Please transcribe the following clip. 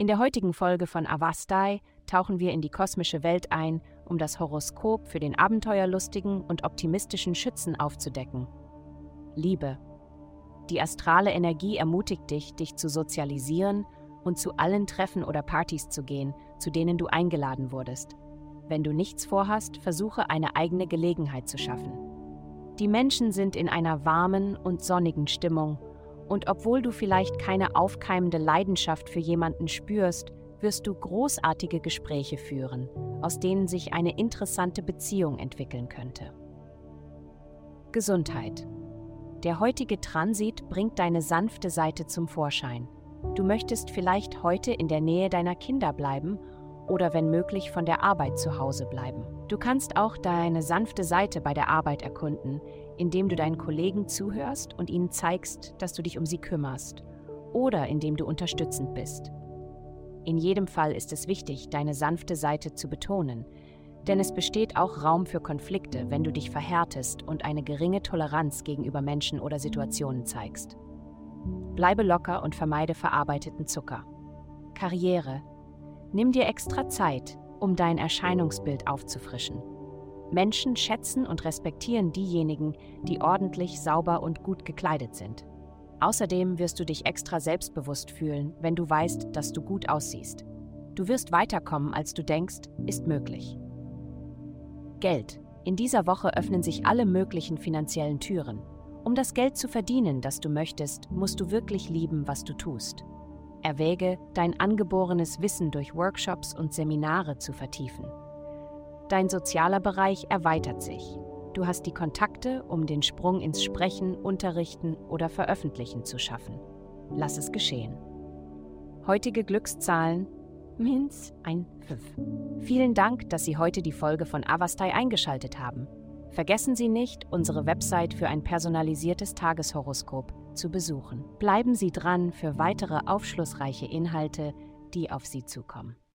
In der heutigen Folge von Avastai tauchen wir in die kosmische Welt ein, um das Horoskop für den abenteuerlustigen und optimistischen Schützen aufzudecken. Liebe. Die astrale Energie ermutigt dich, dich zu sozialisieren und zu allen Treffen oder Partys zu gehen, zu denen du eingeladen wurdest. Wenn du nichts vorhast, versuche eine eigene Gelegenheit zu schaffen. Die Menschen sind in einer warmen und sonnigen Stimmung, und obwohl du vielleicht keine aufkeimende Leidenschaft für jemanden spürst, wirst du großartige Gespräche führen, aus denen sich eine interessante Beziehung entwickeln könnte. Gesundheit. Der heutige Transit bringt deine sanfte Seite zum Vorschein. Du möchtest vielleicht heute in der Nähe deiner Kinder bleiben oder wenn möglich von der Arbeit zu Hause bleiben. Du kannst auch deine sanfte Seite bei der Arbeit erkunden, indem du deinen Kollegen zuhörst und ihnen zeigst, dass du dich um sie kümmerst oder indem du unterstützend bist. In jedem Fall ist es wichtig, deine sanfte Seite zu betonen, denn es besteht auch Raum für Konflikte, wenn du dich verhärtest und eine geringe Toleranz gegenüber Menschen oder Situationen zeigst. Bleibe locker und vermeide verarbeiteten Zucker. Karriere. Nimm dir extra Zeit, um dein Erscheinungsbild aufzufrischen. Menschen schätzen und respektieren diejenigen, die ordentlich, sauber und gut gekleidet sind. Außerdem wirst du dich extra selbstbewusst fühlen, wenn du weißt, dass du gut aussiehst. Du wirst weiterkommen, als du denkst, ist möglich. Geld. In dieser Woche öffnen sich alle möglichen finanziellen Türen. Um das Geld zu verdienen, das du möchtest, musst du wirklich lieben, was du tust. Erwäge, dein angeborenes Wissen durch Workshops und Seminare zu vertiefen. Dein sozialer Bereich erweitert sich. Du hast die Kontakte, um den Sprung ins Sprechen, Unterrichten oder Veröffentlichen zu schaffen. Lass es geschehen. Heutige Glückszahlen Minz 1,5. Vielen Dank, dass Sie heute die Folge von Avastai eingeschaltet haben. Vergessen Sie nicht, unsere Website für ein personalisiertes Tageshoroskop zu besuchen. Bleiben Sie dran für weitere aufschlussreiche Inhalte, die auf Sie zukommen.